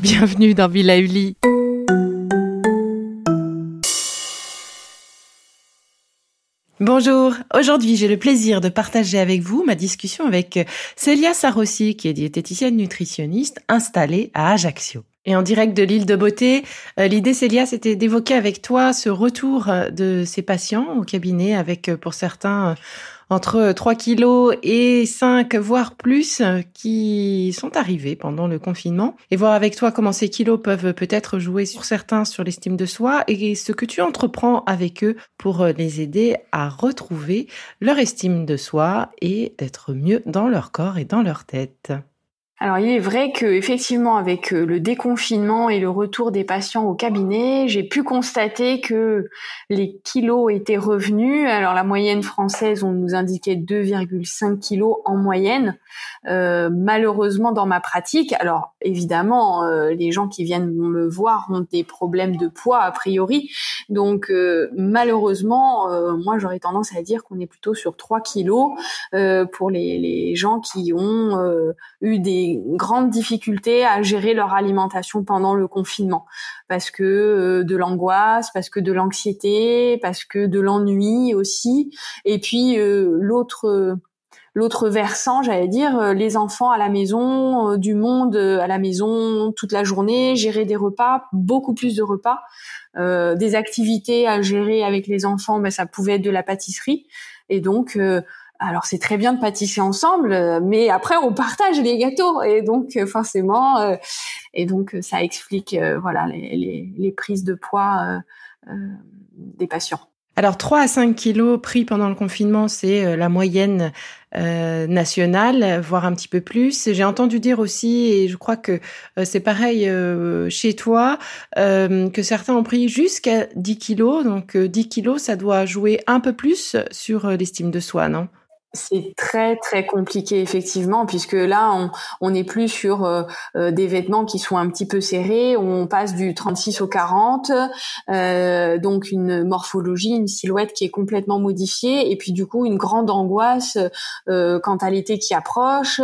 Bienvenue dans Villa Uli. Bonjour, aujourd'hui j'ai le plaisir de partager avec vous ma discussion avec euh, Célia Sarossi qui est diététicienne nutritionniste installée à Ajaccio. Et en direct de l'île de Beauté, euh, l'idée Célia c'était d'évoquer avec toi ce retour euh, de ces patients au cabinet avec pour certains entre 3 kilos et 5, voire plus, qui sont arrivés pendant le confinement. Et voir avec toi comment ces kilos peuvent peut-être jouer sur certains sur l'estime de soi et ce que tu entreprends avec eux pour les aider à retrouver leur estime de soi et d'être mieux dans leur corps et dans leur tête. Alors il est vrai que effectivement avec euh, le déconfinement et le retour des patients au cabinet, j'ai pu constater que les kilos étaient revenus. Alors la moyenne française, on nous indiquait 2,5 kilos en moyenne. Euh, malheureusement dans ma pratique, alors évidemment euh, les gens qui viennent me voir ont des problèmes de poids a priori, donc malheureusement moi j'aurais tendance à dire qu'on est plutôt sur 3 kilos pour les, les, gens qui ont eu des grandes difficultés à gérer leur alimentation pendant le confinement parce que euh, de l'angoisse, parce que de l'anxiété, parce que de l'ennui aussi et puis euh, l'autre l'autre versant, j'allais dire, euh, les enfants à la maison, du monde à la maison toute la journée, gérer des repas, beaucoup plus de repas, des activités à gérer avec les enfants, ben, ça pouvait être de la pâtisserie. Et donc, alors c'est très bien de pâtisser ensemble, euh, mais après on partage les gâteaux et donc euh, forcément euh, et donc ça explique voilà les, prises de poids des patients. Alors 3 à 5 kilos pris pendant le confinement, c'est la moyenne nationale, voire un petit peu plus. J'ai entendu dire aussi, et je crois que c'est pareil chez toi, que certains ont pris jusqu'à 10 kilos. Donc 10 kilos, ça doit jouer un peu plus sur l'estime de soi, non? C'est très très compliqué effectivement puisque là on on n'est plus sur euh, euh, des vêtements qui sont un petit peu serrés, on passe du 36 au 40, euh, donc une morphologie, une silhouette qui est complètement modifiée. Et puis du coup une grande angoisse euh, quant à l'été qui approche,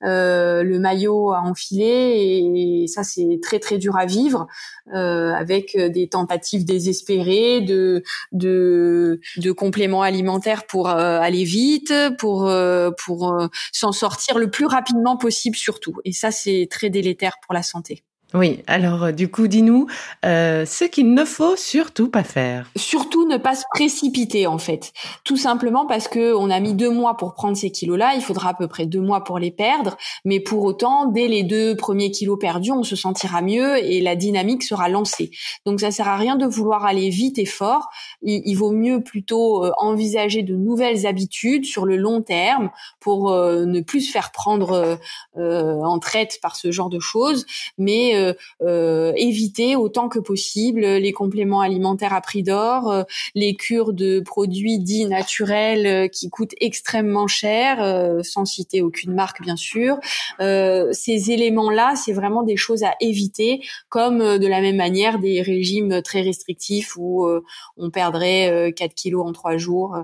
le maillot à enfiler. Et ça c'est très très dur à vivre avec des tentatives désespérées de de de compléments alimentaires pour aller vite pour euh, euh, s'en sortir le plus rapidement possible surtout. Et ça, c'est très délétère pour la santé. Oui, alors euh, du coup, dis-nous euh, ce qu'il ne faut surtout pas faire. Surtout ne pas se précipiter en fait. Tout simplement parce que on a mis deux mois pour prendre ces kilos-là, il faudra à peu près deux mois pour les perdre. Mais pour autant, dès les deux premiers kilos perdus, on se sentira mieux et la dynamique sera lancée. Donc ça sert à rien de vouloir aller vite et fort. Il, vaut mieux plutôt euh, envisager de nouvelles habitudes sur le long terme pour ne plus se faire prendre en traite par ce genre de choses, mais euh, euh, éviter autant que possible les compléments alimentaires à prix d'or, euh, les cures de produits dits naturels qui coûtent extrêmement cher, sans citer aucune marque bien sûr. ces éléments-là, c'est vraiment des choses à éviter, comme de la même manière des régimes très restrictifs où on perdrait 4 kilos en 3 jours.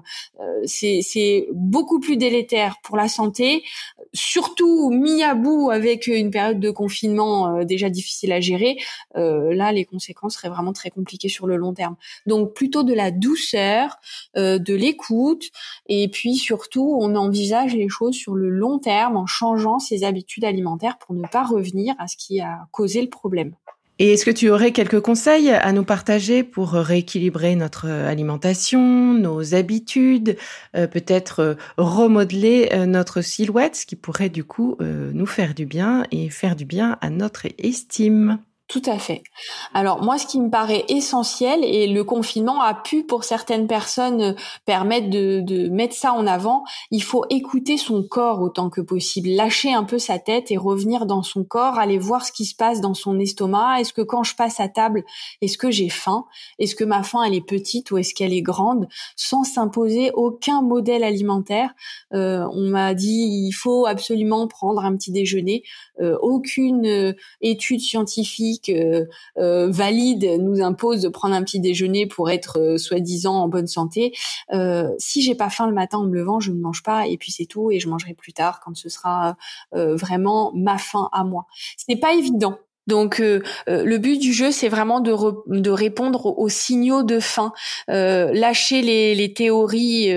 c'est beaucoup plus délétère pour la santé, surtout mis à bout avec une période de confinement déjà difficile difficile à gérer, euh, là, les conséquences seraient vraiment très compliquées sur le long terme. Donc, plutôt de la douceur, euh, de l'écoute, et puis surtout, on envisage les choses sur le long terme en changeant ses habitudes alimentaires pour ne pas revenir à ce qui a causé le problème. Et est-ce que tu aurais quelques conseils à nous partager pour rééquilibrer notre alimentation, nos habitudes, euh, peut-être euh, remodeler euh, notre silhouette, ce qui pourrait du coup nous faire du bien et faire du bien à notre estime? Tout à fait. Alors moi, ce qui me paraît essentiel, et le confinement a pu pour certaines personnes permettre de, de, mettre ça en avant, il faut écouter son corps autant que possible, lâcher un peu sa tête et revenir dans son corps, aller voir ce qui se passe dans son estomac. Est-ce que quand je passe à table, est-ce que j'ai faim? Est-ce que ma faim elle est petite ou est-ce qu'elle est grande? Sans s'imposer aucun modèle alimentaire. Euh, on m'a dit il faut absolument prendre un petit déjeuner. Euh, aucune euh, étude scientifique euh, euh, valide nous impose de prendre un petit déjeuner pour être euh, soi-disant en bonne santé. si j'ai pas faim le matin en me levant, je ne mange pas et puis c'est tout et je mangerai plus tard quand ce sera vraiment ma faim à moi. Ce n'est pas évident donc euh, euh, le but du jeu, c'est vraiment de, de répondre aux, signaux de faim, euh, lâcher les, les théories,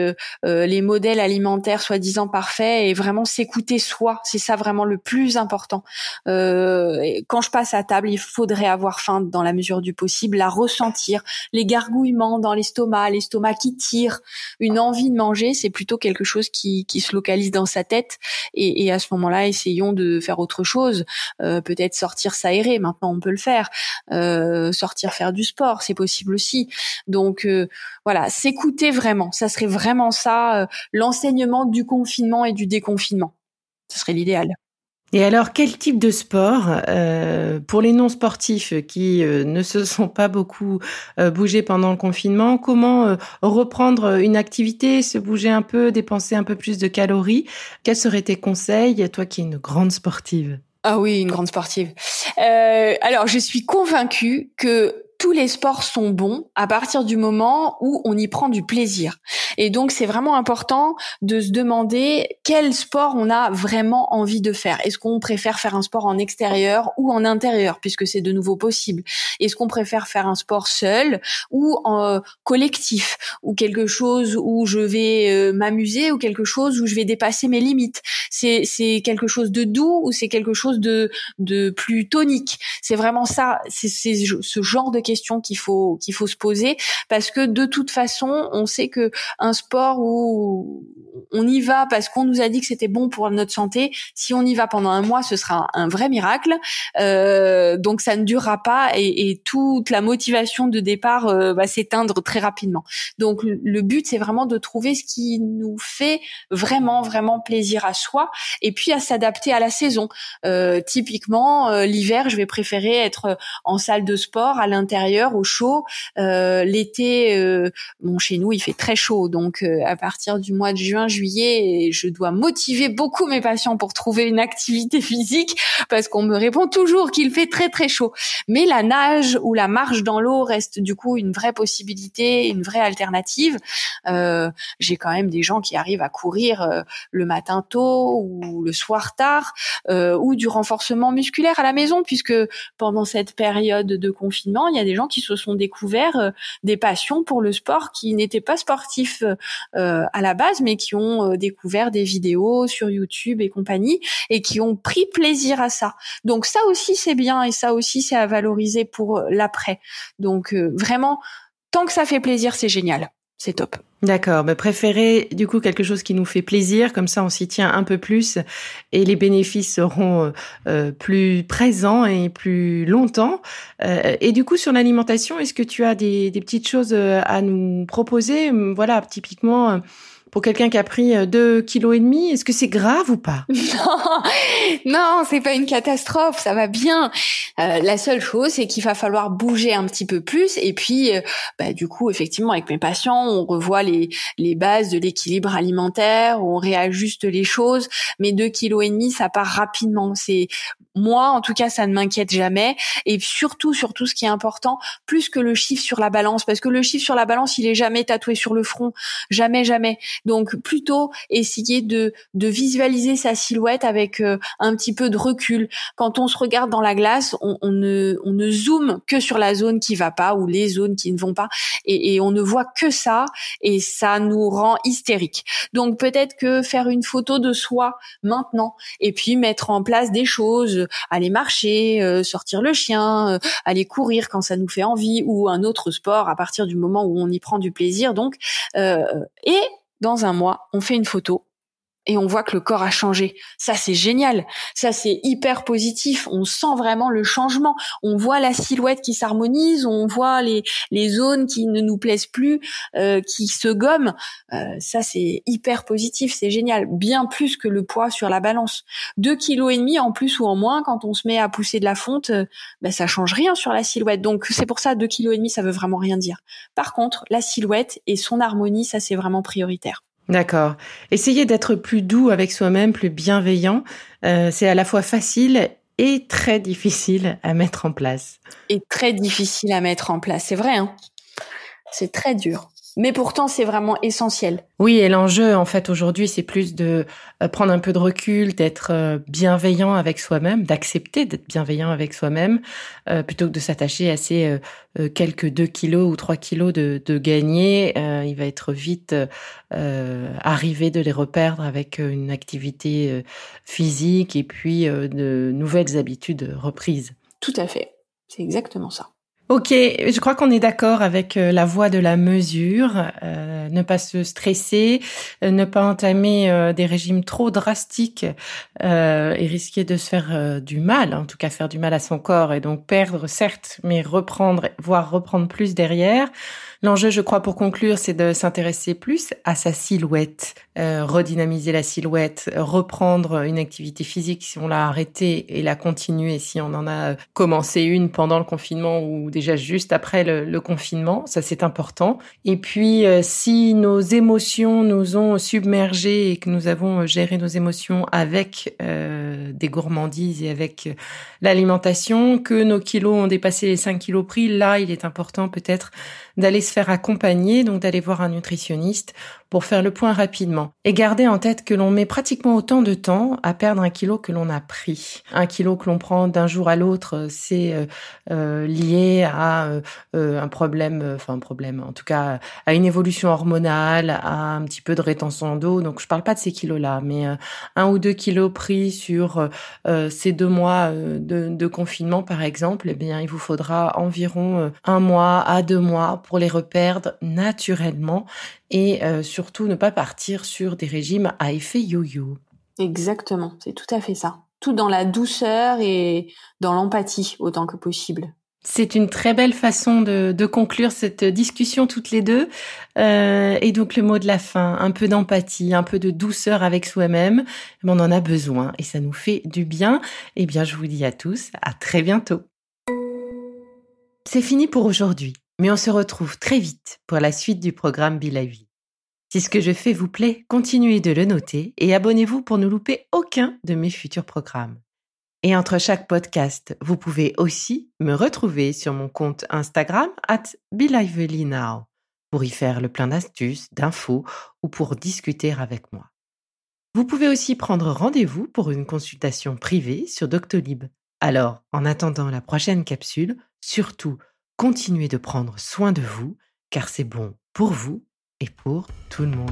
les modèles alimentaires soi-disant parfaits et vraiment s'écouter soi. C'est ça vraiment le plus important. quand je passe à table, il faudrait avoir faim dans la mesure du possible, la ressentir, les gargouillements dans l'estomac, l'estomac qui tire, une envie de manger, c'est plutôt quelque chose qui, qui se localise dans sa tête. Et, et à ce moment-là, essayons de faire autre chose, peut-être sortir ça Maintenant, on peut le faire. Euh, sortir faire du sport, c'est possible aussi. Donc euh, voilà, s'écouter vraiment. Ça serait vraiment ça, euh, l'enseignement du confinement et du déconfinement. Ce serait l'idéal. Et alors, quel type de sport pour les non-sportifs qui ne se sont pas beaucoup bougés pendant le confinement Comment reprendre une activité, se bouger un peu, dépenser un peu plus de calories? Quels seraient tes conseils, toi qui es une grande sportive? Ah oui, une grande sportive. Euh, alors, je suis convaincue que tous les sports sont bons à partir du moment où on y prend du plaisir. Et donc c'est vraiment important de se demander quel sport on a vraiment envie de faire. Est-ce qu'on préfère faire un sport en extérieur ou en intérieur puisque c'est de nouveau possible? Est-ce qu'on préfère faire un sport seul ou en collectif ou quelque chose où je vais euh, m'amuser ou quelque chose où je vais dépasser mes limites? C'est c'est quelque chose de doux ou c'est quelque chose de de plus tonique? C'est vraiment ça, c'est ce genre de qu'il faut qu'il faut se poser. Parce que de toute façon, on sait que un sport où on y va parce qu'on nous a dit que c'était bon pour notre santé, si on y va pendant un mois, ce sera un vrai miracle. Euh, donc ça ne durera pas et, toute la motivation de départ euh, va s'éteindre très rapidement. Donc le but c'est vraiment de trouver ce qui nous fait vraiment vraiment plaisir à soi et puis à s'adapter à la saison. Euh, typiquement l'hiver, je vais préférer être en salle de sport à l'intérieur au chaud. Euh, l'été, euh, bon chez nous il fait très chaud, donc euh, à partir du mois de juin, juillet, je dois motiver beaucoup mes patients pour trouver une activité physique parce qu'on me répond toujours qu'il fait très très chaud. Mais la nage ou la marche dans l'eau reste du coup une vraie possibilité, une vraie alternative. J'ai quand même des gens qui arrivent à courir le matin tôt ou le soir tard ou du renforcement musculaire à la maison puisque pendant cette période de confinement, il y a des gens qui se sont découverts euh, des passions pour le sport qui n'étaient pas sportifs euh, à la base, mais qui euh, découvert des vidéos sur YouTube et compagnie et qui ont pris plaisir à ça. Donc ça aussi c'est bien et ça aussi c'est à valoriser pour l'après. Donc vraiment, tant que ça fait plaisir, c'est génial c'est top. D'accord, mais préférez du coup quelque chose qui nous fait plaisir, comme ça on s'y tient un peu plus et les bénéfices seront euh, euh, plus présents et plus longtemps. Euh, et du coup sur l'alimentation, est-ce que tu as des, des petites choses à nous proposer? Voilà, typiquement pour quelqu'un qui a pris euh, deux kilos et demi, est-ce que c'est grave ou pas? Non, non, c'est pas une catastrophe, ça va bien. Euh, la seule chose, c'est qu'il va falloir bouger un petit peu plus. Et puis, euh, bah, du coup, effectivement, avec mes patients, on revoit les les bases de l'équilibre alimentaire, on réajuste les choses. Mais deux kilos et demi, ça part rapidement. C'est moi, en tout cas, ça ne m'inquiète jamais. Et surtout, surtout, ce qui est important, plus que le chiffre sur la balance, parce que le chiffre sur la balance, il est jamais tatoué sur le front, jamais, jamais. Donc plutôt essayer de, de visualiser sa silhouette avec euh, un petit peu de recul. Quand on se regarde dans la glace, on, on, ne, on ne zoome que sur la zone qui va pas ou les zones qui ne vont pas et, et on ne voit que ça et ça nous rend hystérique. Donc peut-être que faire une photo de soi maintenant et puis mettre en place des choses, aller marcher, euh, sortir le chien, euh, aller courir quand ça nous fait envie ou un autre sport à partir du moment où on y prend du plaisir. Donc euh, et dans un mois, on fait une photo et on voit que le corps a changé. Ça, c'est génial. Ça, c'est hyper positif. On sent vraiment le changement. On voit la silhouette qui s'harmonise. On voit les, zones qui ne nous plaisent plus, euh, qui se gomment. Euh, ça, c'est hyper positif. C'est génial. Bien plus que le poids sur la balance. Deux kilos et demi en plus ou en moins quand on se met à pousser de la fonte, euh, ben, ça change rien sur la silhouette. Donc, c'est pour ça, deux kilos et demi, ça veut vraiment rien dire. Par contre, la silhouette et son harmonie, ça, c'est vraiment prioritaire. D'accord. Essayer d'être plus doux avec soi-même, plus bienveillant, euh, c'est à la fois facile et très difficile à mettre en place. Et très difficile à mettre en place, c'est vrai. Hein c'est très dur. Mais pourtant, c'est vraiment essentiel. Oui, et l'enjeu, en fait, aujourd'hui, c'est plus de euh, prendre un peu de recul, d'être euh, bienveillant avec soi-même, d'accepter d'être bienveillant avec soi-même, euh, plutôt que de s'attacher à ces quelques 2 kilos ou 3 kilos de, de gagner. il va être vite arrivé de les reperdre avec une activité physique et puis de nouvelles habitudes reprises. Tout à fait. C'est exactement ça. Ok, je crois qu'on est d'accord avec euh, la voie de la mesure, euh, ne pas se stresser, euh, ne pas entamer des régimes trop drastiques et risquer de se faire du mal, en tout cas faire du mal à son corps et donc perdre certes, mais reprendre, voire reprendre plus derrière. L'enjeu, je crois, pour conclure, c'est de s'intéresser plus à sa silhouette, euh, redynamiser la silhouette, reprendre une activité physique si on l'a arrêtée et la continuer si on en a commencé une pendant le confinement ou déjà juste après le, confinement. Ça, c'est important. Et puis, euh, si nos émotions nous ont submergés et que nous avons géré nos émotions avec euh, des gourmandises et avec l'alimentation, que nos kilos ont dépassé les 5 kilos pris, là, il est important peut-être d'aller faire accompagner, donc d'aller voir un nutritionniste pour faire le point rapidement. Et garder en tête que l'on met pratiquement autant de temps à perdre un kilo que l'on a pris. Un kilo que l'on prend d'un jour à l'autre, c'est euh, euh, lié à euh, un problème, enfin un problème, en tout cas à une évolution hormonale, à un petit peu de rétention d'eau. Donc je parle pas de ces kilos-là, mais un ou deux kilos pris sur ces deux mois de, confinement, par exemple, eh bien il vous faudra environ un mois à deux mois pour les reperdre naturellement et euh, surtout ne pas partir sur des régimes à effet yo-yo. Exactement, c'est tout à fait ça. Tout dans la douceur et dans l'empathie autant que possible. C'est une très belle façon de, de, conclure cette discussion toutes les deux. Euh, et donc le mot de la fin, un peu d'empathie, un peu de douceur avec soi-même. On en a besoin et ça nous fait du bien. Eh bien, je vous dis à tous, à très bientôt. C'est fini pour aujourd'hui mais on se retrouve très vite pour la suite du programme Lively. Si ce que je fais vous plaît, continuez de le noter et abonnez-vous pour ne louper aucun de mes futurs programmes. Et entre chaque podcast, vous pouvez aussi me retrouver sur mon compte Instagram at Now pour y faire le plein d'astuces, d'infos ou pour discuter avec moi. Vous pouvez aussi prendre rendez-vous pour une consultation privée sur Doctolib. Alors, en attendant la prochaine capsule, surtout, continuez de prendre soin de vous, car c'est bon pour vous et pour tout le monde.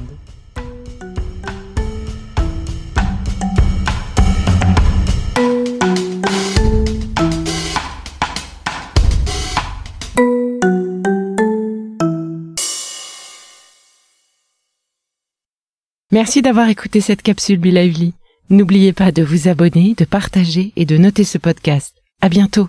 Merci d'avoir écouté cette capsule Be Lively. N'oubliez pas de vous abonner, de partager et de noter ce podcast. À bientôt.